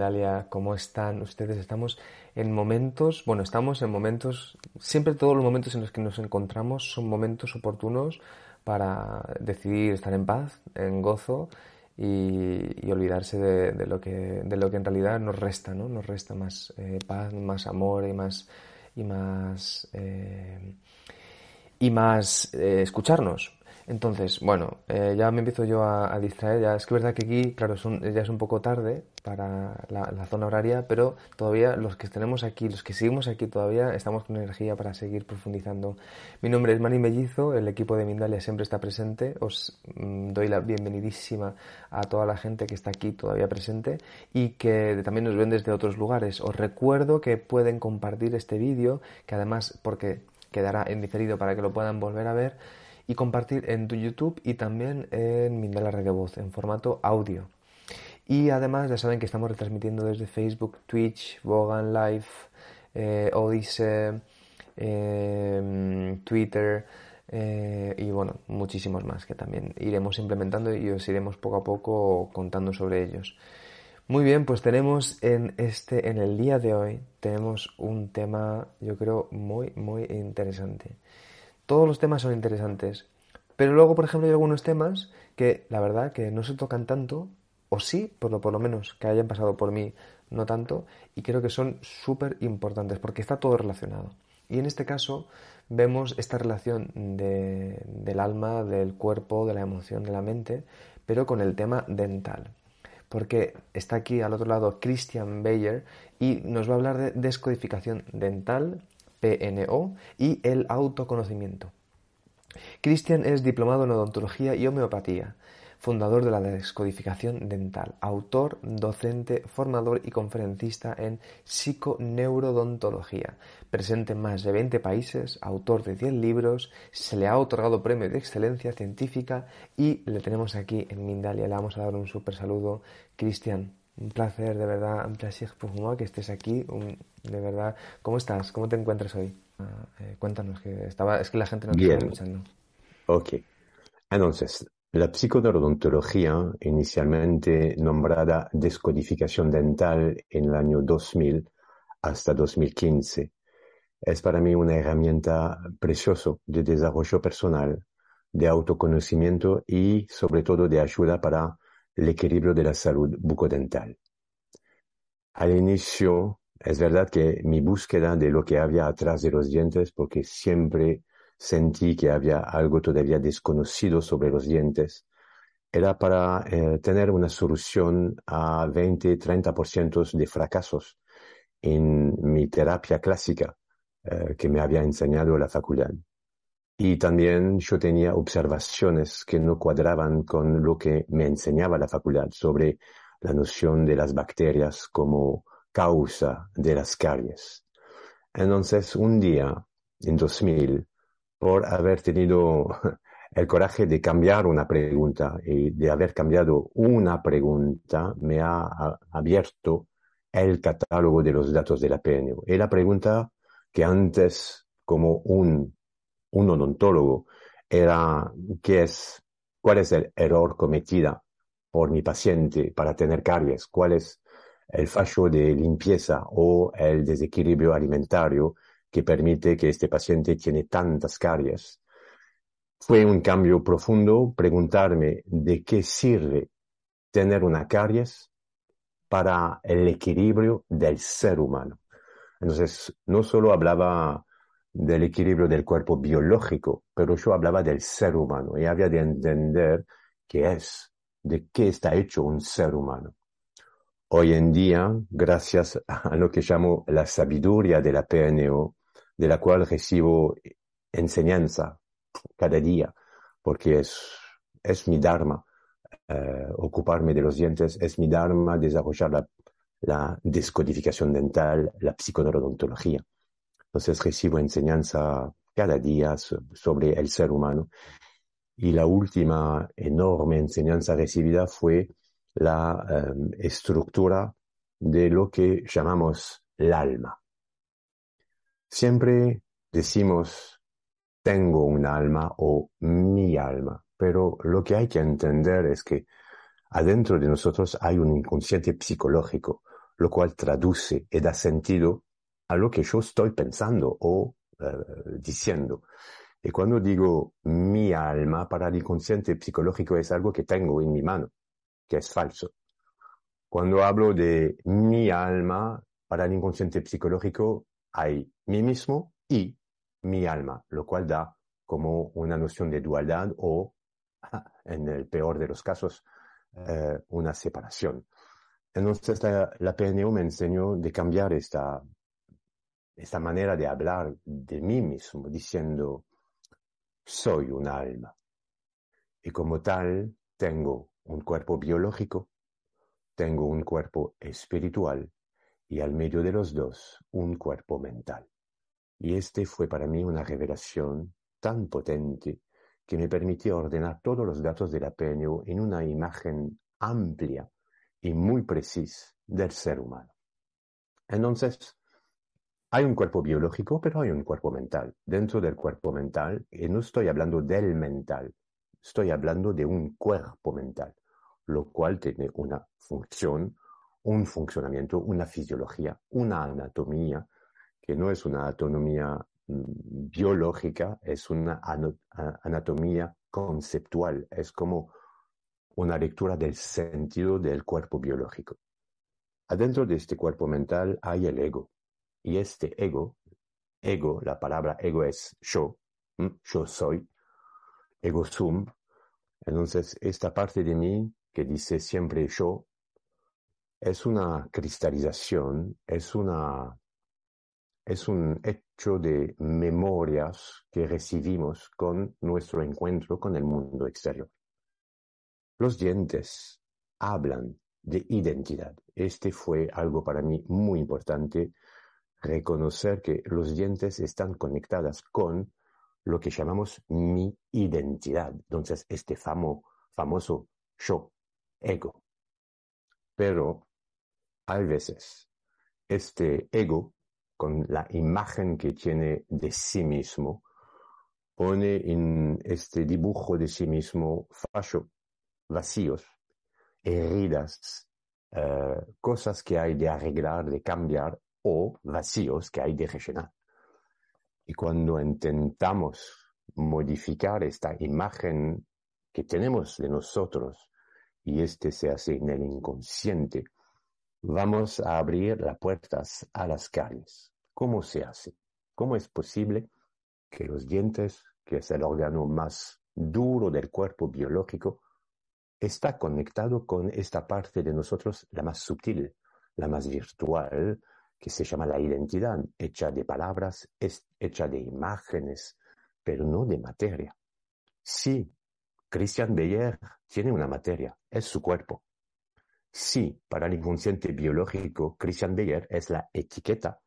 Mindalia. ¿Cómo están ustedes? Estamos en momentos, bueno, estamos en momentos, siempre todos los momentos en los que nos encontramos son momentos oportunos para decidir estar en paz, en gozo y, olvidarse de, lo que, de lo que en realidad nos resta, ¿no? Nos resta más eh, paz, más amor y más, y más, eh, y más eh, escucharnos. Entonces, bueno, ya me empiezo yo a, distraer. Ya es que es verdad que aquí, claro, ya es un poco tarde para la, zona horaria, pero todavía los que tenemos aquí, los que seguimos aquí todavía, estamos con energía para seguir profundizando. Mi nombre es Mani Mellizo, el equipo de Mindalia siempre está presente. Os mm, doy la bienvenidísima a toda la gente que está aquí todavía presente y que también nos ven desde otros lugares. Os recuerdo que pueden compartir este vídeo, que además, porque quedará en diferido para que lo puedan volver a ver y compartir en tu YouTube y también en Mindala Red en formato audio. Y además ya saben que estamos retransmitiendo desde Facebook, Twitch, Vogan Live, eh, Odyssey, eh, Twitter eh, y bueno, muchísimos más que también iremos implementando y os iremos poco a poco contando sobre ellos. Muy bien, pues tenemos en este, en el día de hoy, tenemos un tema, yo creo, muy, muy interesante. Todos los temas son interesantes. Pero luego, por ejemplo, hay algunos temas que la verdad que no se tocan tanto, o sí, por lo, por lo menos que hayan pasado por mí, no tanto, y creo que son súper importantes porque está todo relacionado. Y en este caso vemos esta relación del alma, del cuerpo, de la emoción, de la mente, pero con el tema dental. Porque está aquí al otro lado Christian Bayer y nos va a hablar de descodificación dental PNO, y el autoconocimiento. Christian es diplomado en odontología y homeopatía, fundador de la descodificación dental, autor, docente, formador y conferencista en psiconeurodontología, presente en más de 20 países, autor de 10 libros, se le ha otorgado premio de excelencia científica y le tenemos aquí en Mindalia. Le vamos a dar un súper saludo. Cristian, un placer, de verdad, un placer pour moi que estés aquí. de verdad, ¿cómo estás? ¿Cómo te encuentras hoy? Ah, eh, cuéntanos, que estaba, es que la gente no está escuchando. Ok. Entonces, la psiconeurodontología, inicialmente nombrada descodificación dental en el año 2000 hasta 2015, es para mí una herramienta preciosa de desarrollo personal, de autoconocimiento y sobre todo de ayuda para el equilibrio de la salud bucodental. Al inicio, es verdad que mi búsqueda de lo que había atrás de los dientes, porque siempre sentí que había algo todavía desconocido sobre los dientes, era para eh, tener una solución a 20-30% de fracasos en mi terapia clásica eh, que me había enseñado la facultad. Y también yo tenía observaciones que no cuadraban con lo que me enseñaba la facultad sobre la noción de las bacterias como causa de las caries. Entonces, un día, en 2000, por haber tenido el coraje de cambiar una pregunta y de haber cambiado una pregunta, me ha abierto el catálogo de los datos de la PNO. Y la pregunta que antes, como un un odontólogo era qué es, cuál es el error cometido por mi paciente para tener caries, cuál es el fallo de limpieza o el desequilibrio alimentario que permite que este paciente tiene tantas caries. Fue un cambio profundo preguntarme de qué sirve tener una caries para el equilibrio del ser humano. Entonces, no solo hablaba del equilibrio del cuerpo biológico, pero yo hablaba del ser humano y había de entender qué es, de qué está hecho un ser humano. Hoy en día, gracias a lo que llamo la sabiduría de la PNO, de la cual recibo enseñanza cada día, porque es, es mi dharma eh, ocuparme de los dientes, es mi dharma desarrollar la, la descodificación dental, la psiconeurodontología. Entonces recibo enseñanza cada día sobre el ser humano. Y la última enorme enseñanza recibida fue la em, estructura de lo que llamamos el alma. Siempre decimos tengo un alma o mi alma, pero lo que hay que entender es que adentro de nosotros hay un inconsciente psicológico, lo cual traduce y da sentido a lo que yo estoy pensando o eh, diciendo. Y cuando digo mi alma, para el inconsciente psicológico es algo que tengo en mi mano, que es falso. Cuando hablo de mi alma, para el inconsciente psicológico hay mí mismo y mi alma, lo cual da como una noción de dualidad o, en el peor de los casos, eh, una separación. Entonces la, la, PNU me enseñó de cambiar esta, esta manera de hablar de mí mismo, diciendo, soy un alma. Y como tal, tengo un cuerpo biológico, tengo un cuerpo espiritual y al medio de los dos un cuerpo mental. Y este fue para mí una revelación tan potente que me permitió ordenar todos los datos de la PNU en una imagen amplia y muy precisa del ser humano. Entonces, hay un cuerpo biológico, pero hay un cuerpo mental. Dentro del cuerpo mental, y no estoy hablando del mental, estoy hablando de un cuerpo mental, lo cual tiene una función, un funcionamiento, una fisiología, una anatomía, que no es una anatomía mm, biológica, es una anatomía conceptual, es como una lectura del sentido del cuerpo biológico. Adentro de este cuerpo mental hay el ego, y este ego, ego, la palabra ego es yo, yo soy, ego sum. Entonces, esta parte de mí que dice siempre yo, es una cristalización, es una es un hecho de memorias que recibimos con nuestro encuentro con el mundo exterior. Los dientes hablan de identidad. Este fue algo para mí muy importante reconocer que los dientes están conectadas con lo que llamamos mi identidad. Entonces, este famo, famoso yo, ego. Pero hay veces este ego, con la imagen que tiene de sí mismo, pone en este dibujo de sí mismo fallo, vacíos, heridas, eh, cosas que hay de arreglar, de cambiar o vacíos que hay de rellenar. Y cuando intentamos modificar esta imagen que tenemos de nosotros, y este se hace en el inconsciente, vamos a abrir las puertas a las calles. ¿Cómo se hace? ¿Cómo es posible que los dientes, que es el órgano más duro del cuerpo biológico, está conectado con esta parte de nosotros, la más sutil, la más virtual, que se llama la identidad, hecha de palabras, hecha de imágenes, pero no de materia. Sí, Christian Beyer tiene una materia, es su cuerpo. Sí, para el inconsciente biológico, Christian Beyer es la etiqueta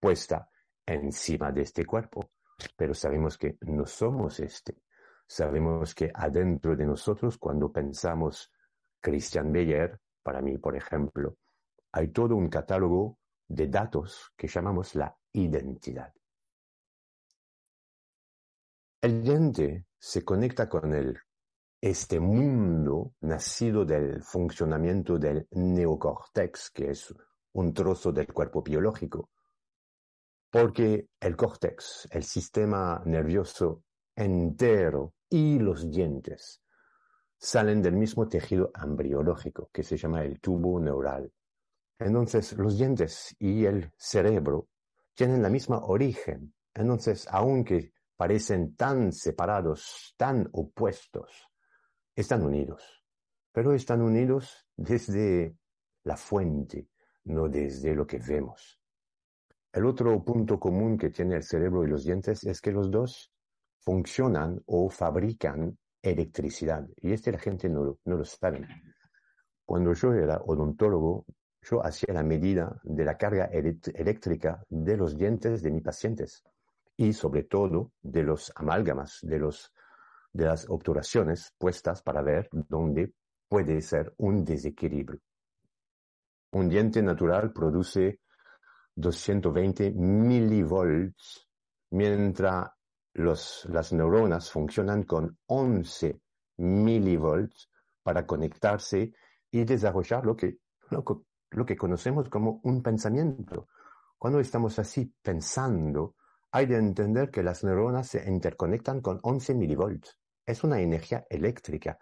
puesta encima de este cuerpo, pero sabemos que no somos este. Sabemos que adentro de nosotros, cuando pensamos Christian Beyer, para mí, por ejemplo, hay todo un catálogo de datos que llamamos la identidad. El diente se conecta con el, este mundo nacido del funcionamiento del neocórtex, que es un trozo del cuerpo biológico, porque el córtex, el sistema nervioso entero y los dientes salen del mismo tejido embriológico que se llama el tubo neural. Entonces, los dientes y el cerebro tienen la misma origen. Entonces, aunque parecen tan separados, tan opuestos, están unidos. Pero están unidos desde la fuente, no desde lo que vemos. El otro punto común que tiene el cerebro y los dientes es que los dos funcionan o fabrican electricidad. Y este la gente no, no lo sabe. Cuando yo era odontólogo, yo hacía la medida de la carga eléctrica de los dientes de mis pacientes y sobre todo de los amálgamas, de, los, de las obturaciones puestas para ver dónde puede ser un desequilibrio. Un diente natural produce 220 milivolts, mientras las neuronas funcionan con 11 milivolts para conectarse y desarrollar lo que, lo, que conocemos como un pensamiento. Cuando estamos así pensando, hay de entender que las neuronas se interconectan con 11 milivolts. Es una energía eléctrica.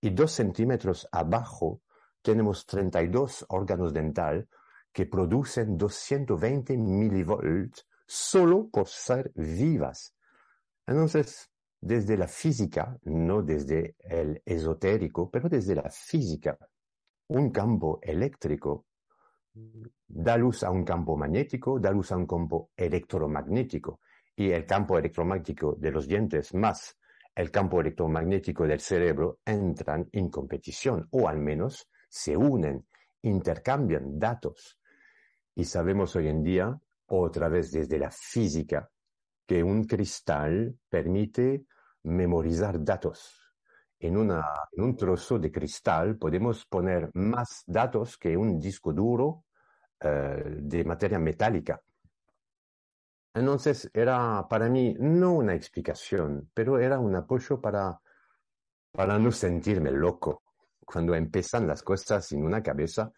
Y dos centímetros abajo tenemos 32 órganos dental que producen 220 milivolts solo por ser vivas. Entonces, desde la física, no desde el esotérico, pero desde la física, un campo eléctrico da luz a un campo magnético, da luz a un campo electromagnético. Y el campo electromagnético de los dientes más el campo electromagnético del cerebro entran en competición, o al menos se unen, intercambian datos. Y sabemos hoy en día, otra vez desde la física, que un cristal permite memorizar datos. En, un trozo de cristal podemos poner más datos que un disco duro eh, de materia metálica. Entonces era para mí no una explicación, pero era un apoyo para, para no sentirme loco. Cuando empiezan las cosas en una cabeza,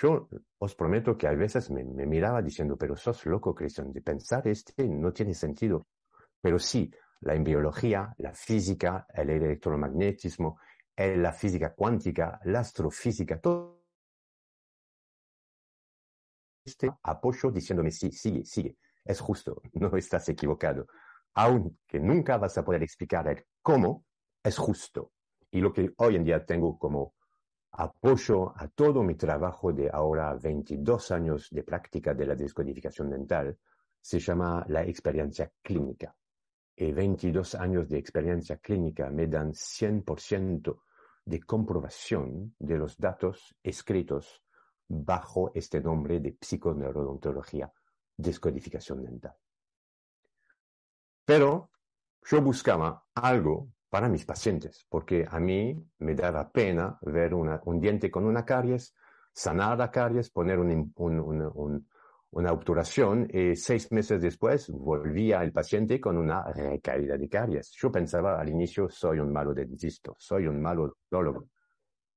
yo os prometo que a veces me, miraba diciendo, pero sos loco, Cristian, de pensar este no tiene sentido. Pero sí, la biología, la física, el electromagnetismo, eh, la física cuántica, la astrofísica, todo este apoyo diciéndome, sí, sigue, sigue, es justo, no estás equivocado. Aunque nunca vas a poder explicar el cómo, es justo. Y lo que hoy en día tengo como apoyo a todo mi trabajo de ahora 22 años de práctica de la descodificación dental se llama la experiencia clínica. Y 22 años de experiencia clínica me dan 100% de comprobación de los datos escritos bajo este nombre de psiconeurodontología, descodificación dental. Pero yo buscaba algo para mis pacientes, porque a mí me daba pena ver un diente con una caries, sanar la caries, poner una obturación y seis meses después volvía el paciente con una recaída de caries. Yo pensaba al inicio, soy un malo dentista, soy un malo odontólogo.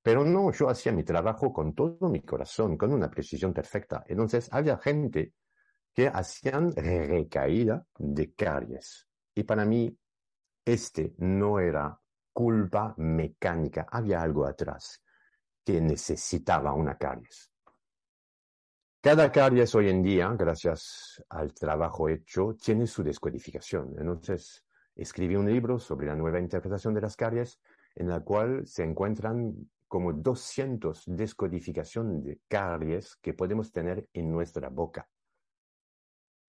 Pero no, yo hacía mi trabajo con todo mi corazón, con una precisión perfecta. Entonces había gente que hacían recaída de caries. Y para mí este no era culpa mecánica, había algo atrás que necesitaba una caries. Cada caries hoy en día, gracias al trabajo hecho, tiene su descodificación. Entonces, escribí un libro sobre la nueva interpretación de las caries, en la cual se encuentran como 200 descodificaciones de caries que podemos tener en nuestra boca.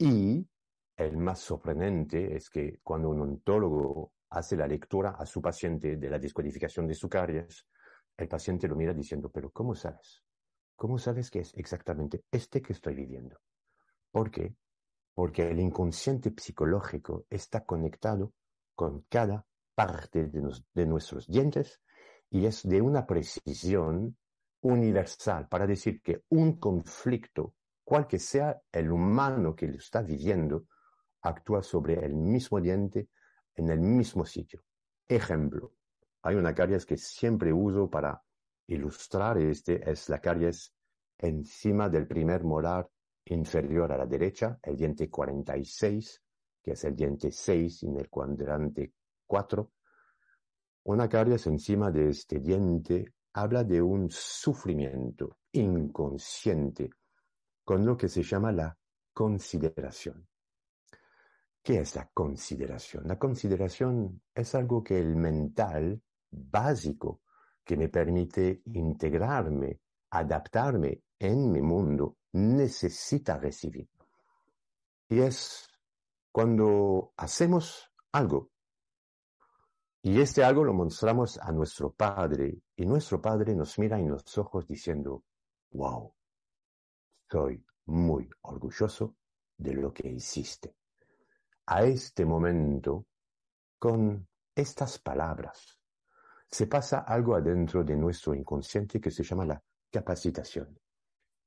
Y el más sorprendente es que cuando un ontólogo hace la lectura a su paciente de la descodificación de su caries, el paciente lo mira diciendo, pero ¿cómo sabes? ¿Cómo sabes que es exactamente este que estoy viviendo? ¿Por qué? Porque el inconsciente psicológico está conectado con cada parte de nuestros dientes y es de una precisión universal para decir que un conflicto, cual que sea el humano que lo está viviendo, actúa sobre el mismo diente en el mismo sitio. Ejemplo, hay una caries que siempre uso para ilustrar este, es la caries encima del primer molar inferior a la derecha, el diente 46, que es el diente 6 en el cuadrante 4. Una caries encima de este diente habla de un sufrimiento inconsciente con lo que se llama la consideración. ¿Qué es la consideración? La consideración es algo que el mental básico que me permite integrarme, adaptarme en mi mundo, necesita recibir. Y es cuando hacemos algo y este algo lo mostramos a nuestro Padre y nuestro Padre nos mira en los ojos diciendo, wow, soy muy orgulloso de lo que hiciste a este momento con estas palabras. Se pasa algo adentro de nuestro inconsciente que se llama la capacitación.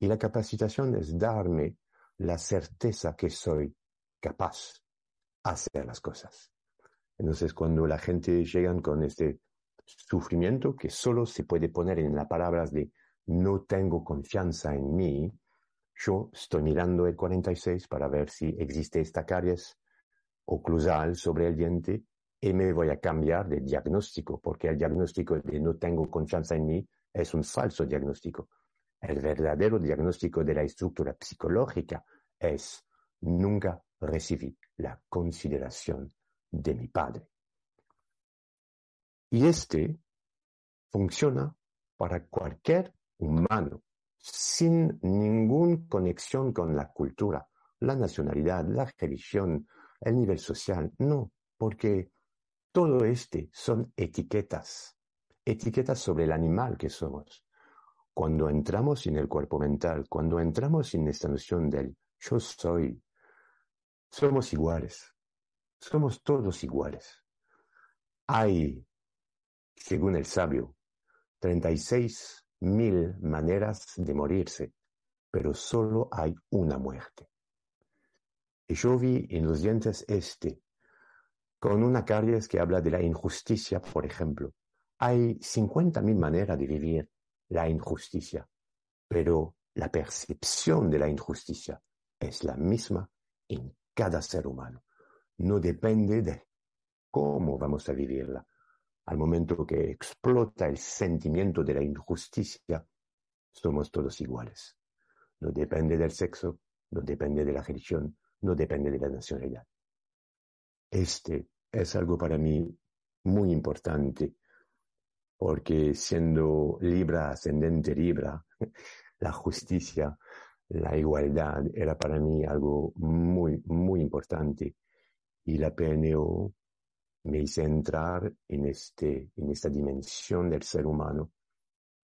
Y la capacitación es darme la certeza que soy capaz de hacer las cosas. Entonces, cuando la gente llega con este sufrimiento que solo se puede poner en las palabras de no tengo confianza en mí, yo estoy mirando el 46 para ver si existe esta caries oclusal sobre el diente y me voy a cambiar de diagnóstico, porque el diagnóstico de no tengo confianza en mí es un falso diagnóstico. El verdadero diagnóstico de la estructura psicológica es nunca recibí la consideración de mi padre. Y este funciona para cualquier humano, sin ninguna conexión con la cultura, la nacionalidad, la religión, el nivel social. No, porque todo este son etiquetas, etiquetas sobre el animal que somos. Cuando entramos en el cuerpo mental, cuando entramos en esta noción del yo soy, somos iguales, somos todos iguales. Hay, según el sabio, 36 mil maneras de morirse, pero solo hay una muerte. Y yo vi en los dientes este, con una caries que habla de la injusticia, por ejemplo. Hay 50 mil maneras de vivir la injusticia, pero la percepción de la injusticia es la misma en cada ser humano. No depende de cómo vamos a vivirla. Al momento que explota el sentimiento de la injusticia, somos todos iguales. No depende del sexo, no depende de la religión, no depende de la nacionalidad. Este es algo para mí muy importante, porque siendo Libra, ascendente Libra, la justicia, la igualdad era para mí algo muy, muy importante. Y la PNO me hizo entrar en, este, en esta dimensión del ser humano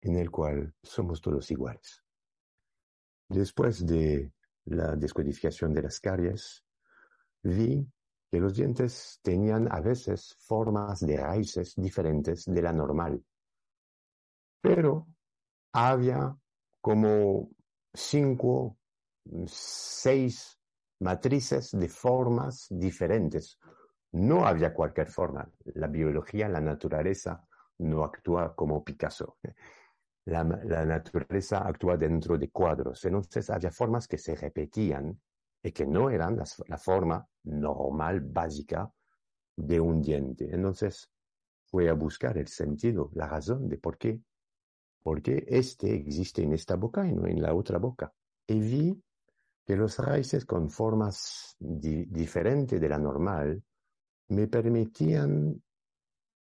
en el cual somos todos iguales. Después de la descodificación de las caries, vi que los dientes tenían a veces formas de raíces diferentes de la normal. Pero había como cinco, seis matrices de formas diferentes, no había cualquier forma. La biología, la naturaleza no actúa como Picasso. La, naturaleza actúa dentro de cuadros. Entonces había formas que se repetían y que no eran la forma normal, básica de un diente. Entonces fue a buscar el sentido, la razón de por qué. Por qué este existe en esta boca y no en la otra boca. Y vi que los raíces con formas diferentes de la normal me permitían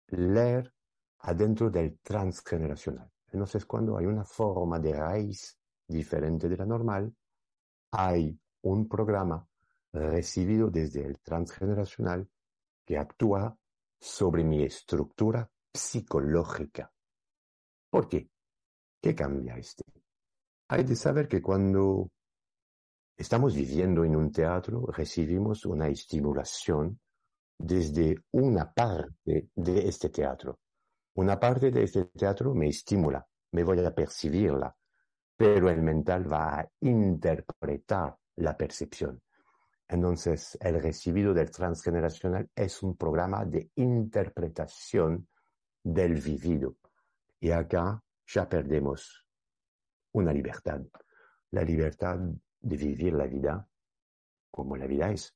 leer adentro del transgeneracional. Entonces, cuando hay una forma de raíz diferente de la normal, hay un programa recibido desde el transgeneracional que actúa sobre mi estructura psicológica. ¿Por qué? ¿Qué cambia este? Hay de saber que cuando estamos viviendo en un teatro, recibimos una estimulación desde una parte de este teatro. Una parte de este teatro me estimula, me voy a percibirla, pero el mental va a interpretar la percepción. Entonces, el recibido del transgeneracional es un programa de interpretación del vivido. Y acá ya perdemos una libertad, la libertad de vivir la vida como la vida es.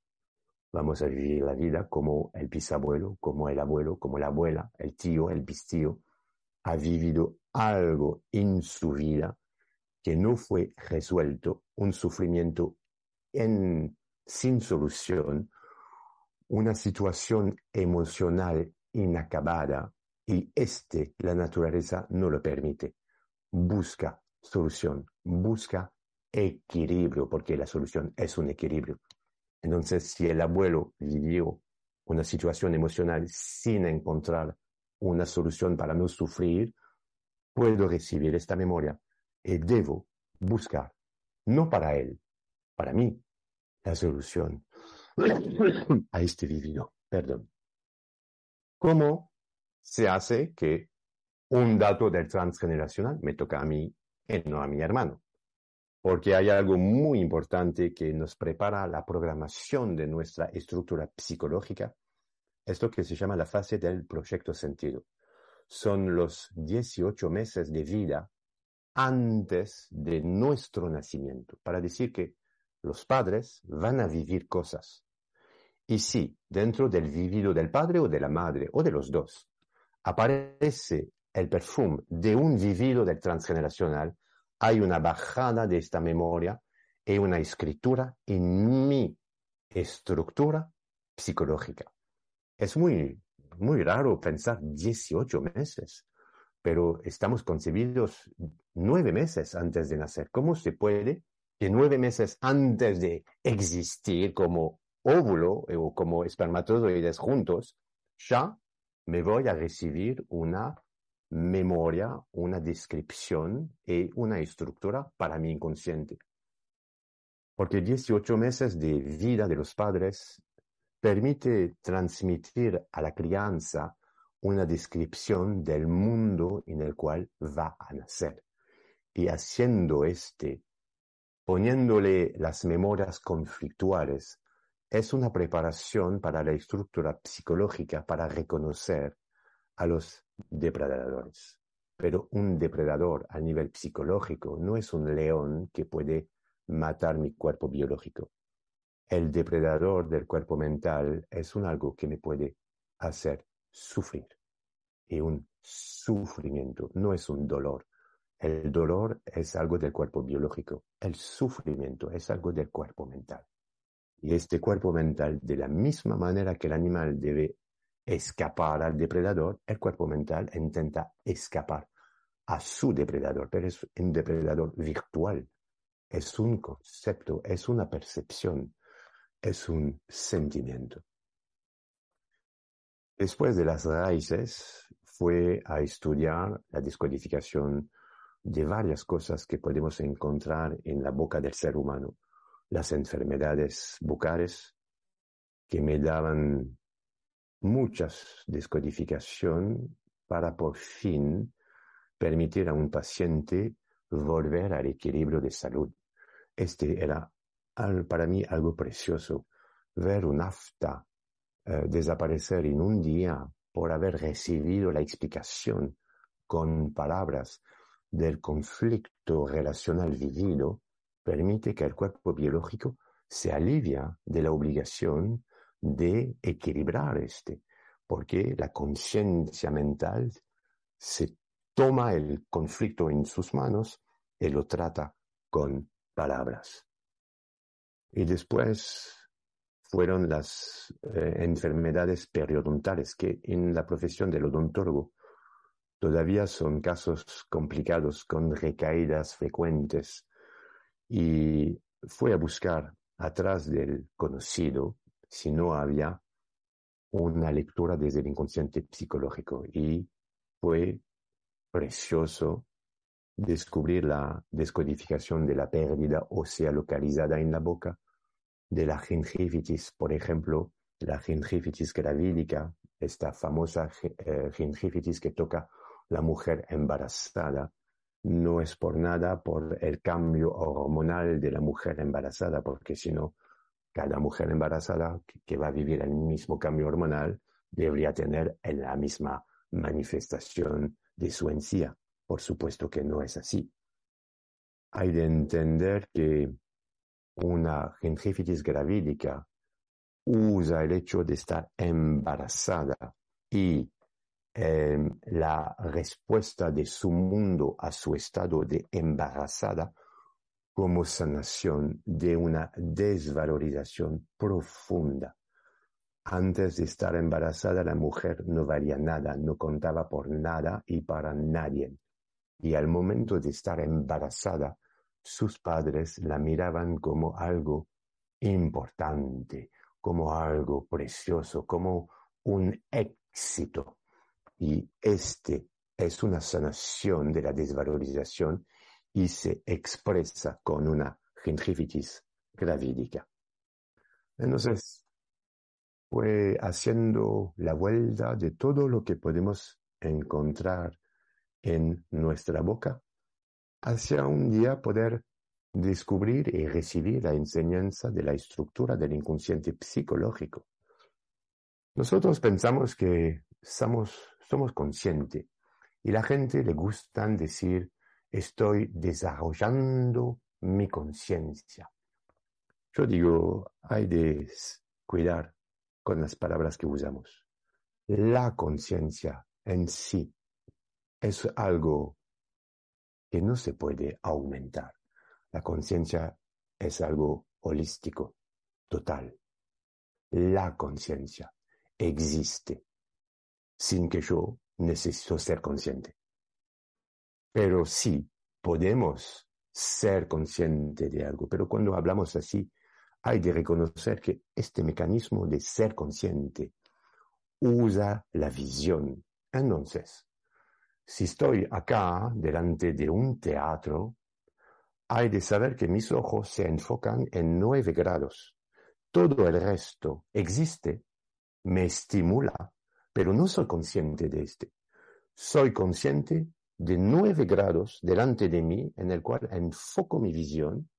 Vamos a vivir la vida como el bisabuelo, como el abuelo, como la abuela, el tío, el bistío, ha vivido algo en su vida que no fue resuelto, un sufrimiento en, sin solución, una situación emocional inacabada y este, la naturaleza, no lo permite. Busca solución, busca equilibrio, porque la solución es un equilibrio. Entonces, si el abuelo vivió una situación emocional sin encontrar una solución para no sufrir, puedo recibir esta memoria y debo buscar, no para él, para mí, la solución a este vivido. Perdón. ¿Cómo se hace que un dato del transgeneracional me toca a mí y no a mi hermano? Porque hay algo muy importante que nos prepara la programación de nuestra estructura psicológica, esto que se llama la fase del proyecto sentido. Son los 18 meses de vida antes de nuestro nacimiento, para decir que los padres van a vivir cosas. Y si dentro del vivido del padre o de la madre o de los dos aparece el perfume de un vivido del transgeneracional, hay una bajada de esta memoria y una escritura en mi estructura psicológica. Es muy, muy raro pensar 18 meses, pero estamos concebidos nueve meses antes de nacer. ¿Cómo se puede que nueve meses antes de existir como óvulo o como espermatozoides juntos, ya me voy a recibir una memoria, una descripción y una estructura para mi inconsciente? Porque 18 meses de vida de los padres permite transmitir a la crianza una descripción del mundo en el cual va a nacer. Y haciendo este, poniéndole las memorias conflictuales, es una preparación para la estructura psicológica para reconocer a los depredadores. Pero un depredador a nivel psicológico no es un león que puede matar mi cuerpo biológico. El depredador del cuerpo mental es un algo que me puede hacer sufrir. Y un sufrimiento no es un dolor. El dolor es algo del cuerpo biológico. El sufrimiento es algo del cuerpo mental. Y este cuerpo mental, de la misma manera que el animal debe escapar al depredador, el cuerpo mental intenta escapar a su depredador, pero es un depredador virtual es un concepto, es una percepción, es un sentimiento. Después de las raíces, fue a estudiar la descodificación de varias cosas que podemos encontrar en la boca del ser humano, las enfermedades bucales, que me daban muchas descodificación para por fin permitir a un paciente volver al equilibrio de salud. Este era para mí algo precioso, ver un afta eh, desaparecer en un día por haber recibido la explicación con palabras del conflicto relacional vivido, permite que el cuerpo biológico se alivia de la obligación de equilibrar este, porque la conciencia mental se toma el conflicto en sus manos y lo trata con palabras. Y después fueron las eh, enfermedades periodontales, que en la profesión del odontólogo todavía son casos complicados con recaídas frecuentes. Y fue a buscar atrás del conocido si no había una lectura desde el inconsciente psicológico. Y fue precioso descubrir la descodificación de la pérdida ósea localizada en la boca, de la gingivitis, por ejemplo, la gingivitis gravídica, esta famosa eh, gingivitis que toca la mujer embarazada, no es por nada por el cambio hormonal de la mujer embarazada, porque si no, cada mujer embarazada que va a vivir el mismo cambio hormonal debería tener la misma manifestación de su encía. Por supuesto que no es así. Hay de entender que una gingivitis gravídica usa el hecho de estar embarazada y em, la respuesta de su mundo a su estado de embarazada como sanación de una desvalorización profunda. Antes de estar embarazada la mujer no valía nada, no contaba por nada y para nadie y al momento de estar embarazada, sus padres la miraban como algo importante, como algo precioso, como un éxito. Y este es una sanación de la desvalorización y se expresa con una gingivitis gravídica. Entonces, fue haciendo la vuelta de todo lo que podemos encontrar en nuestra boca hacia un día poder descubrir y recibir la enseñanza de la estructura del inconsciente psicológico. Nosotros pensamos que somos, somos conscientes y la gente le gustan decir estoy desarrollando mi conciencia. Yo digo, hay de cuidar con las palabras que usamos. La conciencia en sí es algo que no se puede aumentar. La conciencia es algo holístico, total. La conciencia existe sin que yo necesito ser consciente. Pero sí podemos ser consciente de algo. Pero cuando hablamos así, hay de reconocer que este mecanismo de ser consciente usa la visión. Entonces, si estoy acá delante de un teatro, hay de saber que mis ojos se enfocan en nueve grados. Todo el resto existe, me estimula, pero no soy consciente de este. Soy consciente de nueve grados delante de mí en el cual enfoco mi visión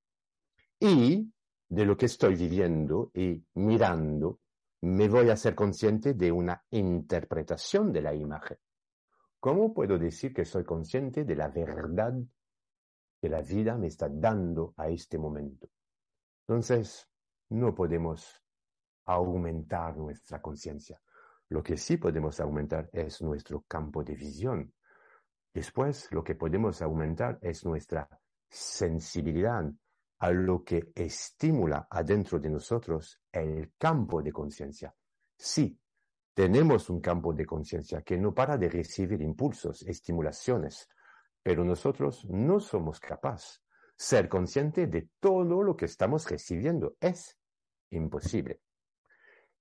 y de lo que estoy viviendo y mirando, me voy a ser consciente de una interpretación de la imagen. ¿Cómo puedo decir que soy consciente de la verdad que la vida me está dando a este momento? Entonces, no podemos aumentar nuestra conciencia. Lo que sí podemos aumentar es nuestro campo de visión. Después, lo que podemos aumentar es nuestra sensibilidad a lo que estimula adentro de nosotros el campo de conciencia. Sí, tenemos un campo de conciencia que no para de recibir impulsos, estimulaciones, pero nosotros no somos capaces ser conscientes de todo lo que estamos recibiendo. Es imposible.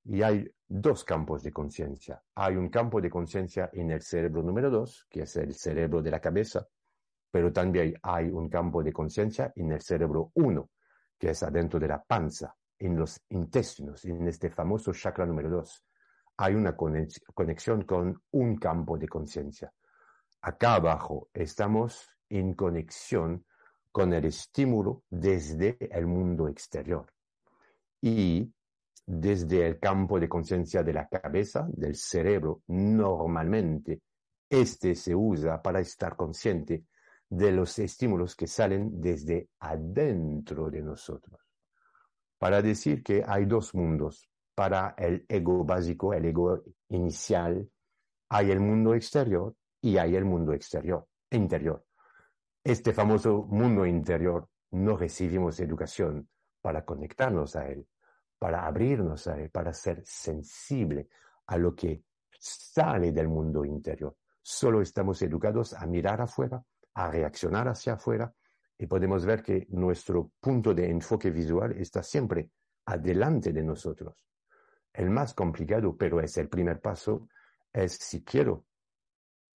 Y hay dos campos de conciencia. Hay un campo de conciencia en el cerebro número dos, que es el cerebro de la cabeza, pero también hay un campo de conciencia en el cerebro uno, que es adentro de la panza, en los intestinos, en este famoso chakra número dos. Hay una conexión con un campo de conciencia. Acá abajo estamos en conexión con el estímulo desde el mundo exterior. Y desde el campo de conciencia de la cabeza, del cerebro, normalmente este se usa para estar consciente de los estímulos que salen desde adentro de nosotros. Para decir que hay dos mundos. Para el ego básico, el ego inicial, hay el mundo exterior y hay el mundo exterior, interior. Este famoso mundo interior no recibimos educación para conectarnos a él para abrirnos para ser sensible a lo que sale del mundo interior. Solo estamos educados a mirar afuera, a reaccionar hacia afuera, y podemos ver que nuestro punto de enfoque visual está siempre adelante de nosotros. El más complicado, pero es el primer paso, es si quiero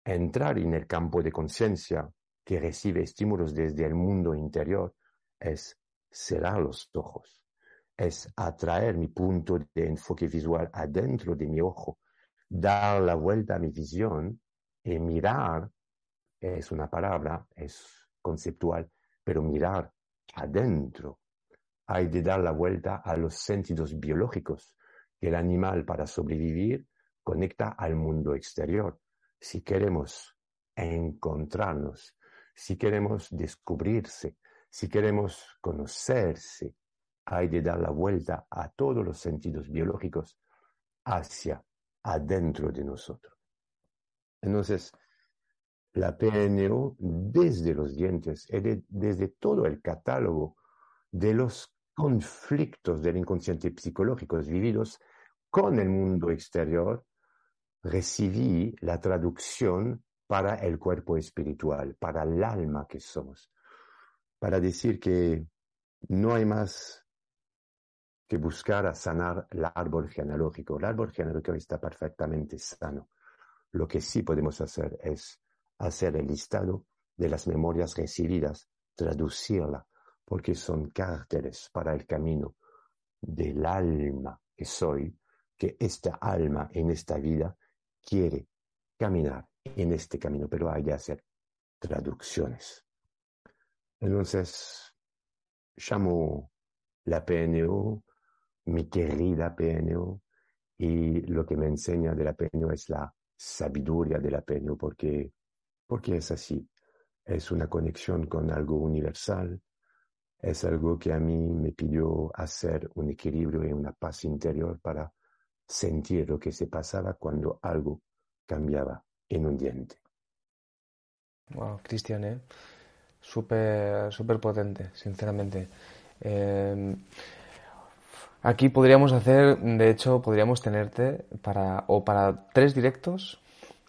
entrar en el campo de conciencia que recibe estímulos desde el mundo interior, es cerrar los ojos es atraer mi punto de enfoque visual adentro de mi ojo, dar la vuelta a mi visión y mirar, es una palabra, es conceptual, pero mirar adentro. Hay de dar la vuelta a los sentidos biológicos que el animal para sobrevivir conecta al mundo exterior. Si queremos encontrarnos, si queremos descubrirse, si queremos conocerse, hay de dar la vuelta a todos los sentidos biológicos hacia adentro de nosotros. Entonces, la PNO desde los dientes desde todo el catálogo de los conflictos del inconsciente psicológicos vividos con el mundo exterior, recibí la traducción para el cuerpo espiritual, para el alma que somos, para decir que no hay más que buscar a sanar el árbol genealógico. El árbol genealógico está perfectamente sano. Lo que sí podemos hacer es hacer el listado de las memorias recibidas, traducirla, porque son cárteles para el camino del alma que soy, que esta alma en esta vida quiere caminar en este camino, pero hay que hacer traducciones. Entonces, llamo la PNO mi querida PNO, y lo que me enseña de la PNO es la sabiduría de la PNO, porque, porque es así. es una conexión con algo universal, es algo que a mí me pidió hacer un equilibrio y una paz interior para sentir lo que se pasaba cuando algo cambiaba en un diente. Wow, Cristian, ¿eh? Súper, súper potente, sinceramente. Em, aquí podríamos hacer, de hecho, podríamos tenerte para, o para tres directos,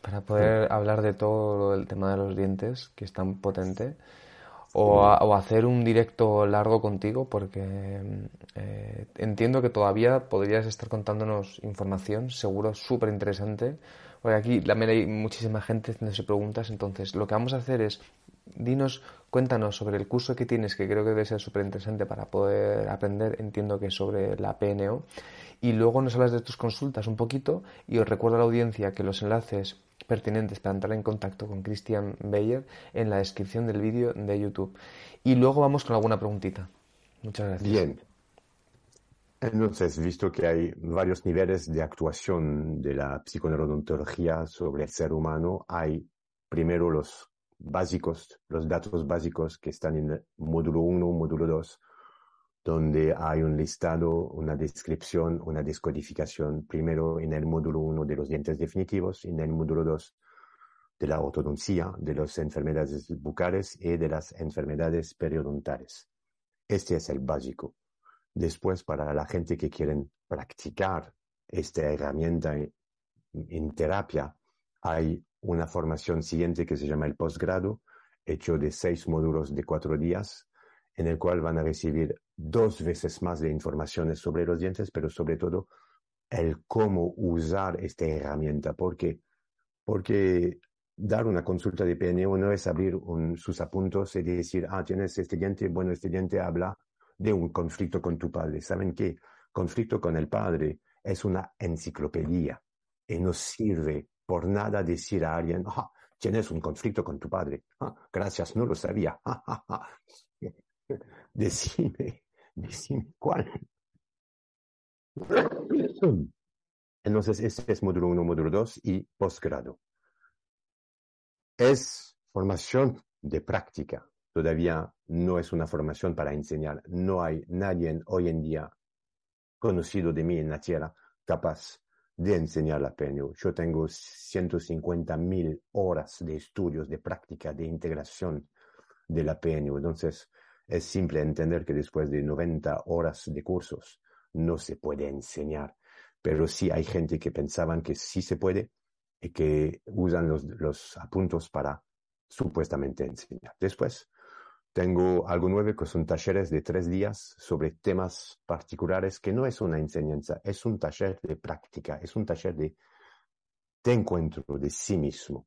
para poder hablar de todo el tema de los dientes, que es tan potente, o, o hacer un directo largo contigo, porque eh, entiendo que todavía podrías estar contándonos información, seguro, súper interesante porque aquí también hay muchísima gente haciéndose preguntas, entonces lo que vamos a hacer es, dinos, cuéntanos sobre el curso que tienes, que creo que debe ser súper interesante para poder aprender, entiendo que sobre la PNO, y luego nos hablas de tus consultas un poquito, y os recuerdo a la audiencia que los enlaces pertinentes para entrar en contacto con Christian Bayer en la descripción del vídeo de YouTube. Y luego vamos con alguna preguntita. Muchas gracias. Bien. Entonces, visto que hay varios niveles de actuación de la psiconeurodontología sobre el ser humano, hay primero los básicos, los datos básicos que están en el módulo 1, módulo 2, donde hay un listado, una descripción, una descodificación, primero en el módulo 1 de los dientes definitivos, en el módulo 2 de la ortodoncia, de las enfermedades bucales y de las enfermedades periodontales. Este es el básico. Después, para la gente que quieren practicar esta herramienta en, terapia, hay una formación siguiente que se llama el posgrado, hecho de seis módulos de cuatro días, en el cual van a recibir dos veces más de informaciones sobre los dientes, pero sobre todo el cómo usar esta herramienta. ¿Por qué? Porque dar una consulta de PNO no es abrir sus apuntos y decir, ah, tienes este diente, bueno, este diente habla de un conflicto con tu padre. ¿Saben qué? Conflicto con el padre es una enciclopedia y no sirve por nada decir a alguien, ah, tienes un conflicto con tu padre. Ah, gracias, no lo sabía. decime, decime cuál. Entonces, este es módulo 1, módulo 2 y posgrado. Es formación de práctica todavía no es una formación para enseñar. No hay nadie hoy en día conocido de mí en la tierra capaz de enseñar la PNU. Yo tengo 150 mil horas de estudios, de práctica, de integración de la PNU. Entonces, es simple entender que después de 90 horas de cursos no se puede enseñar. Pero sí hay gente que pensaban que sí se puede y que usan los, los apuntos para supuestamente enseñar. Después, tengo algo nuevo que son talleres de tres días sobre temas particulares que no es una enseñanza, es un taller de práctica, es un taller de, encuentro de sí mismo.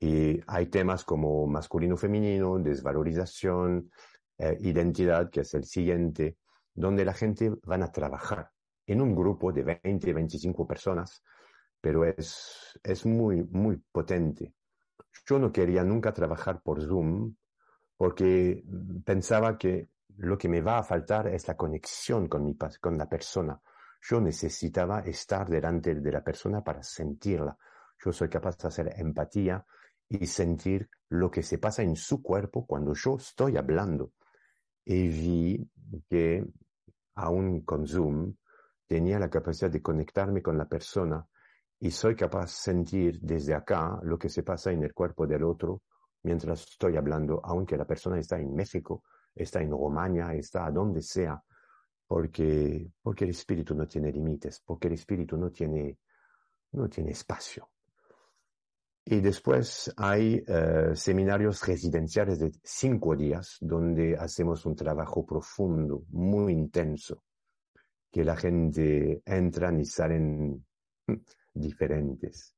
Y hay temas como masculino-femenino, desvalorización, eh, identidad, que es el siguiente, donde la gente van a trabajar en un grupo de 20, 25 personas, pero es, es muy, muy potente. Yo no quería nunca trabajar por Zoom porque pensaba que lo que me va a faltar es la conexión con, mi, con la persona. Yo necesitaba estar delante de la persona para sentirla. Yo soy capaz de hacer empatía y sentir lo que se pasa en su cuerpo cuando yo estoy hablando. Y vi que aún con Zoom tenía la capacidad de conectarme con la persona y soy capaz de sentir desde acá lo que se pasa en el cuerpo del otro mientras estoy hablando, aunque la persona está en México, está en Romania, está a donde sea, porque, porque el espíritu no tiene límites, porque el espíritu no tiene, no tiene espacio. Y después hay eh, seminarios residenciales de cinco días donde hacemos un trabajo profundo, muy intenso, que la gente entra y salen diferentes.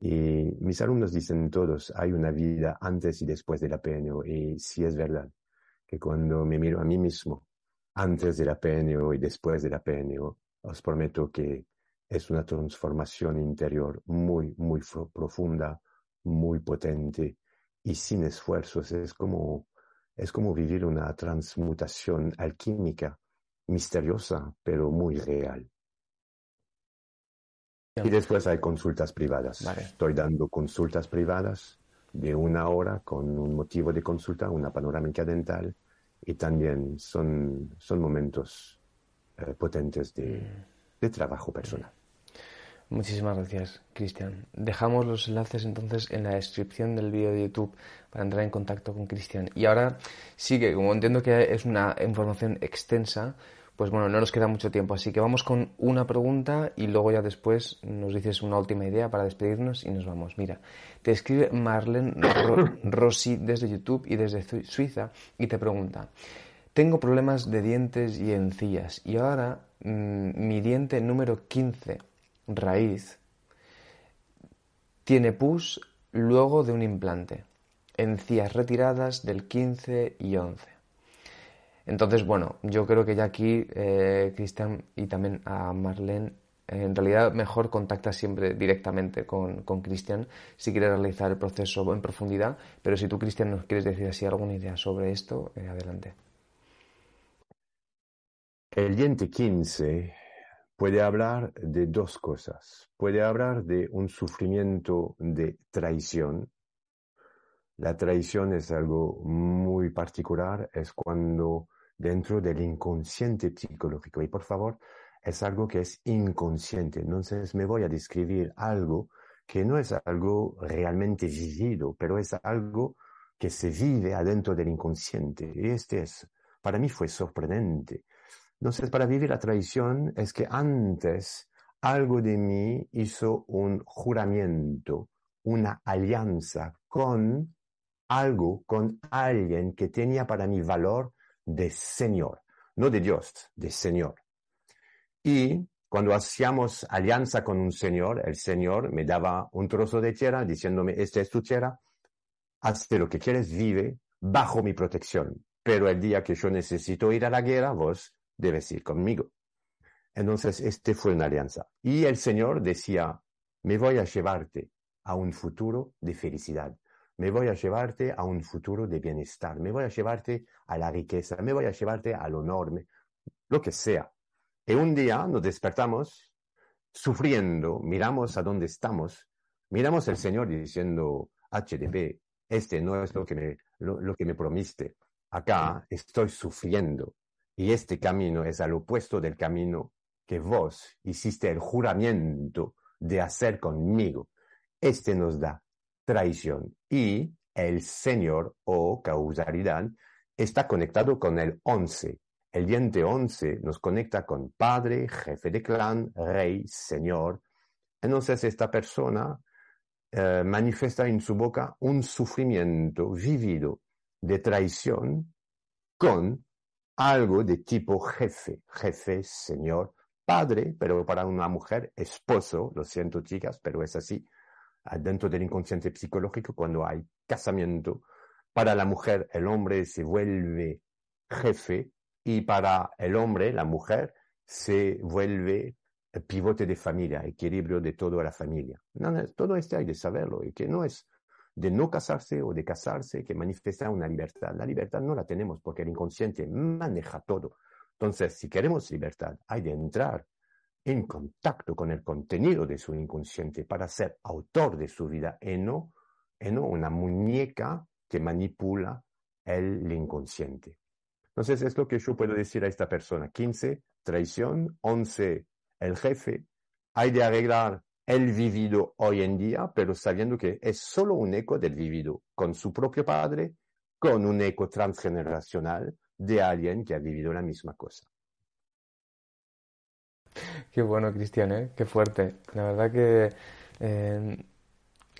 Y mis alumnos dicen todos, hay una vida antes y después de la PNO. Y sí es verdad que cuando me miro a mí mismo, antes de la PNO y después de la PNO, os prometo que es una transformación interior muy, muy profunda, muy potente y sin esfuerzos. Es como, es como vivir una transmutación alquímica, misteriosa, pero muy real. Y después hay consultas privadas. Estoy dando consultas privadas de una hora con un motivo de consulta, una panorámica dental y también son, son momentos eh, potentes de, de trabajo personal. Muchísimas gracias, Cristian. Dejamos los enlaces entonces en la descripción del vídeo de YouTube para entrar en contacto con Cristian. Y ahora sí que, como entiendo que es una información extensa, pues bueno, no nos queda mucho tiempo, así que vamos con una pregunta y luego ya después nos dices una última idea para despedirnos y nos vamos. Mira, te escribe Marlene Rossi desde YouTube y desde Suiza y te pregunta, tengo problemas de dientes y encías y ahora mm, mi diente número 15, raíz, tiene pus luego de un implante, encías retiradas del 15 y 11. Entonces, bueno, yo creo que ya aquí, eh, Cristian y también a Marlene, en realidad mejor contacta siempre directamente con, Cristian si quieres realizar el proceso en profundidad, pero si tú, Cristian, nos quieres decir así alguna idea sobre esto, eh, adelante. El diente 15 puede hablar de dos cosas. Puede hablar de un sufrimiento de traición. La traición es algo muy particular, es cuando dentro del inconsciente psicológico. Y por favor, es algo que es inconsciente. Entonces me voy a describir algo que no es algo realmente vivido, pero es algo que se vive adentro del inconsciente. Y este es, para mí fue sorprendente. Entonces, para vivir la traición es que antes algo de mí hizo un juramento, una alianza con algo, con alguien que tenía para mí valor de Señor, no de Dios, de Señor. Y cuando hacíamos alianza con un Señor, el Señor me daba un trozo de tierra diciéndome, esta es tu tierra, hazte lo que quieres, vive bajo mi protección. Pero el día que yo necesito ir a la guerra, vos debes ir conmigo. Entonces, este fue una alianza. Y el Señor decía, me voy a llevarte a un futuro de felicidad me voy a llevarte a un futuro de bienestar, me voy a llevarte a la riqueza, me voy a llevarte al honor, lo que sea. Y un día nos despertamos sufriendo, miramos a dónde estamos, miramos al Señor diciendo, HDP, este no es lo que me, lo, que me promiste. Acá estoy sufriendo y este camino es al opuesto del camino que vos hiciste el juramento de hacer conmigo. Este nos da traición. Y el Señor o causalidad está conectado con el once. El diente once nos conecta con padre, jefe de clan, rey, señor. Entonces esta persona eh, manifiesta en su boca un sufrimiento vivido de traición con algo de tipo jefe, jefe, señor, padre, pero para una mujer, esposo, lo siento chicas, pero es así, dentro del inconsciente psicológico cuando hay casamiento. Para la mujer, el hombre se vuelve jefe y para el hombre, la mujer, se vuelve pivote de familia, equilibrio de toda la familia. todo esto hay de saberlo y que no es de no casarse o de casarse que manifiesta una libertad. La libertad no la tenemos porque el inconsciente maneja todo. Entonces, si queremos libertad, hay de entrar en contacto con el contenido de su inconsciente para ser autor de su vida y no, no una muñeca que manipula el inconsciente. Entonces es lo que yo puedo decir a esta persona. 15, traición. 11, el jefe. Hay de arreglar el vivido hoy en día, pero sabiendo que es solo un eco del vivido con su propio padre, con un eco transgeneracional de alguien que ha vivido la misma cosa. Qué bueno, Cristian, ¿eh? Qué fuerte. La verdad que eh,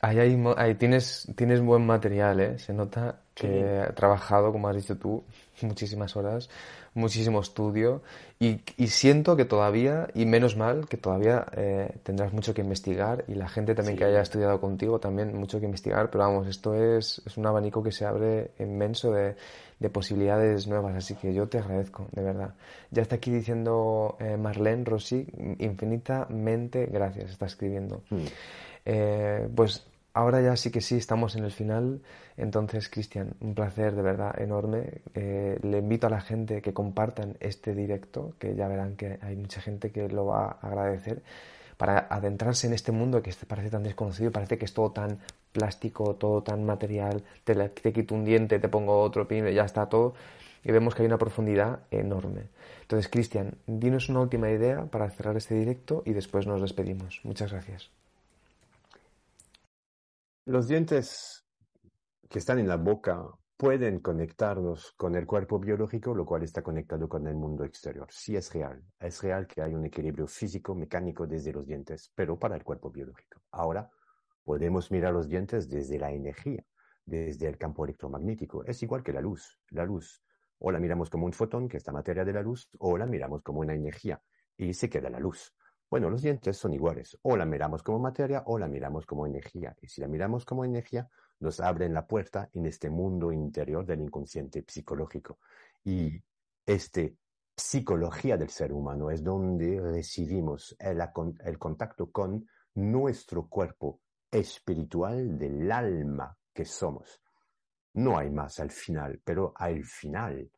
ahí, tienes, tienes buen material, ¿eh? Se nota que ha trabajado, como has dicho tú, muchísimas horas, muchísimo estudio y, siento que todavía, y menos mal, que todavía eh, tendrás mucho que investigar y la gente también que haya estudiado contigo también mucho que investigar, pero vamos, esto es, es un abanico que se abre inmenso de, de posibilidades nuevas. Así que yo te agradezco, de verdad. Ya está aquí diciendo eh, Marlene Rossi, infinitamente gracias, está escribiendo. Hmm. Eh, pues ahora ya sí que sí, estamos en el final. Entonces, Cristian, un placer de verdad enorme. Eh, le invito a la gente que compartan este directo, que ya verán que hay mucha gente que lo va a agradecer para adentrarse en este mundo que parece tan desconocido, parece que es todo tan plástico, todo tan material, te, te quito un diente, te pongo otro, ya está todo, y vemos que hay una profundidad enorme. Entonces, Cristian, dinos una última idea para cerrar este directo y después nos despedimos. Muchas gracias. Los dientes que están en la boca pueden conectarnos con el cuerpo biológico, lo cual está conectado con el mundo exterior. Sí es real, es real que hay un equilibrio físico, mecánico desde los dientes, pero para el cuerpo biológico. Ahora podemos mirar los dientes desde la energía, desde el campo electromagnético. Es igual que la luz. La luz o la miramos como un fotón, que es la materia de la luz, o la miramos como una energía y se queda la luz. Bueno, los dientes son iguales. O la miramos como materia o la miramos como energía. Y si la miramos como energía, nos abren la puerta en este mundo interior del inconsciente psicológico. Y este psicología del ser humano es donde recibimos el, el contacto con nuestro cuerpo espiritual del alma que somos. No hay más al final, pero al final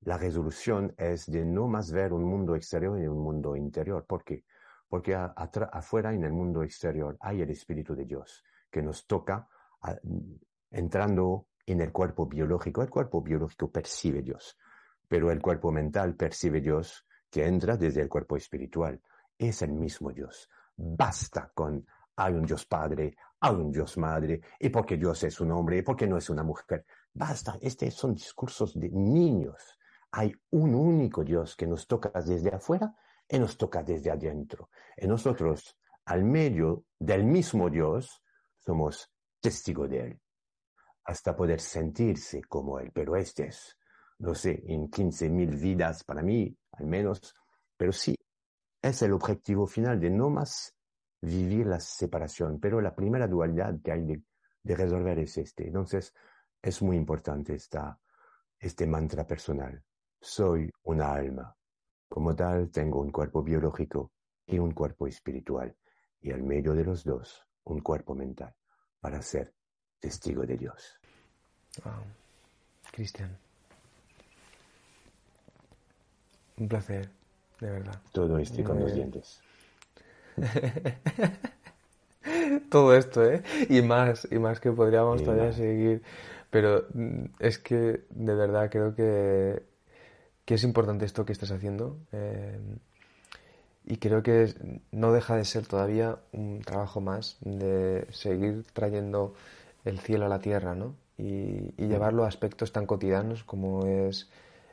la resolución es de no más ver un mundo exterior y un mundo interior. ¿Por qué? Porque afuera en el mundo exterior hay el Espíritu de Dios que nos toca entrando en el cuerpo biológico. El cuerpo biológico percibe Dios, pero el cuerpo mental percibe Dios que entra desde el cuerpo espiritual. Es el mismo Dios. Basta con hay un Dios Padre, hay un Dios Madre, y porque Dios es un hombre, y porque no es una mujer. Basta, estos son discursos de niños. Hay un único Dios que nos toca desde afuera y nos toca desde adentro. Y nosotros, al medio del mismo Dios, somos testigos de Él, hasta poder sentirse como Él. Pero este es, no sé, en 15.000 vidas para mí, al menos, pero sí, es el objetivo final de no más vivir la separación, pero la primera dualidad que hay de, resolver es este. Entonces, es muy importante esta, este mantra personal. Soy una alma. Como tal, tengo un cuerpo biológico y un cuerpo espiritual, y al medio de los dos, un cuerpo mental, para ser testigo de Dios. Cristian. Un placer, de verdad. Todo esto con los dientes. Todo esto, ¿eh? Y más, y más que podríamos todavía seguir. Pero mm, es que de verdad creo que, que es importante esto que estás haciendo. Eh, y creo que no deja de ser todavía un trabajo más de seguir trayendo el cielo a la tierra, ¿no? Y, llevarlo a aspectos tan cotidianos como es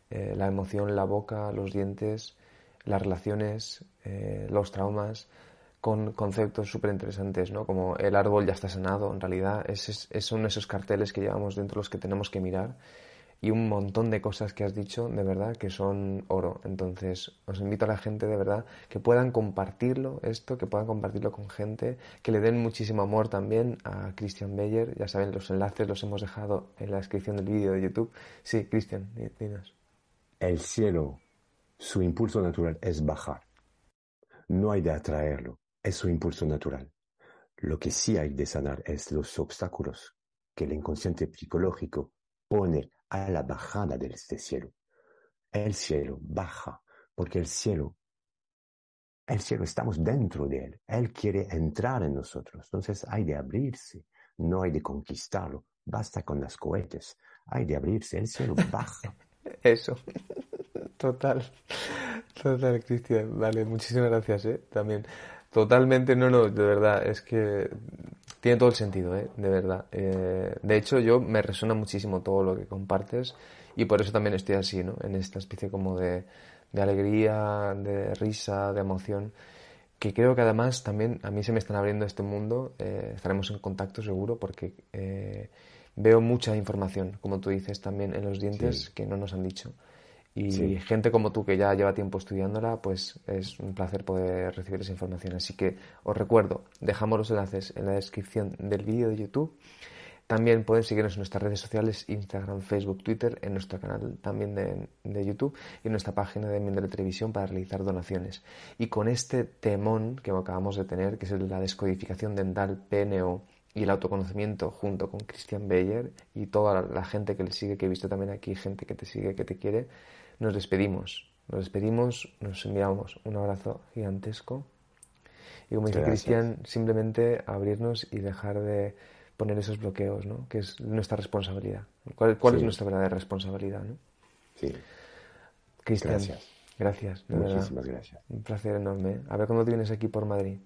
eh, la emoción, la boca, los dientes, las relaciones, eh, los traumas, con conceptos súper interesantes, ¿no? Como el árbol ya está sanado, en realidad es, son esos carteles que llevamos dentro los que tenemos que mirar y un montón de cosas que has dicho, de verdad, que son oro. Entonces, os invito a la gente, de verdad, que puedan compartirlo, esto, que puedan compartirlo con gente, que le den muchísimo amor también a Christian Beyer. Ya saben, los enlaces los hemos dejado en la descripción del vídeo de YouTube. Sí, Christian, dinos. El cielo, su impulso natural es bajar. No hay de atraerlo es su impulso natural. Lo que sí hay de sanar es los obstáculos que el inconsciente psicológico pone a la bajada de este cielo. El cielo baja porque el cielo, el cielo estamos dentro de él. Él quiere entrar en nosotros. Entonces hay de abrirse, no hay de conquistarlo. Basta con las cohetes. Hay de abrirse, el cielo baja. Eso. Total. Total, Cristian. Vale, muchísimas gracias, ¿eh? También. Totalmente, no, no, de verdad, es que tiene todo el sentido, ¿eh? de verdad. Eh, de hecho, yo me resuena muchísimo todo lo que compartes y por eso también estoy así, ¿no? En esta especie como de, de alegría, de risa, de emoción, que creo que además también a mí se me están abriendo este mundo, eh, estaremos en contacto seguro porque eh, veo mucha información, como tú dices también, en los dientes que no nos han dicho. Y gente como tú que ya lleva tiempo estudiándola, pues es un placer poder recibir esa información. Así que os recuerdo, dejamos los enlaces en la descripción del vídeo de YouTube. También pueden seguirnos en nuestras redes sociales, Instagram, Facebook, Twitter, en nuestro canal también de, YouTube y en nuestra página de Mindele Televisión para realizar donaciones. Y con este temón que acabamos de tener, que es la descodificación dental PNO y el autoconocimiento junto con Christian Beyer y toda la gente que le sigue, que he visto también aquí, gente que te sigue, que te quiere, nos despedimos. Nos despedimos, nos enviamos un abrazo gigantesco. Y como dice Cristian, simplemente abrirnos y dejar de poner esos bloqueos, ¿no? Que es nuestra responsabilidad. ¿Cuál, cuál es nuestra verdadera responsabilidad, ¿no? Sí. Cristian, Gracias. Gracias, de Muchísimas verdad. gracias. Un placer enorme. A ver cuándo vienes aquí por Madrid.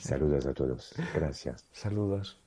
Saludos a todos. Gracias. Saludos.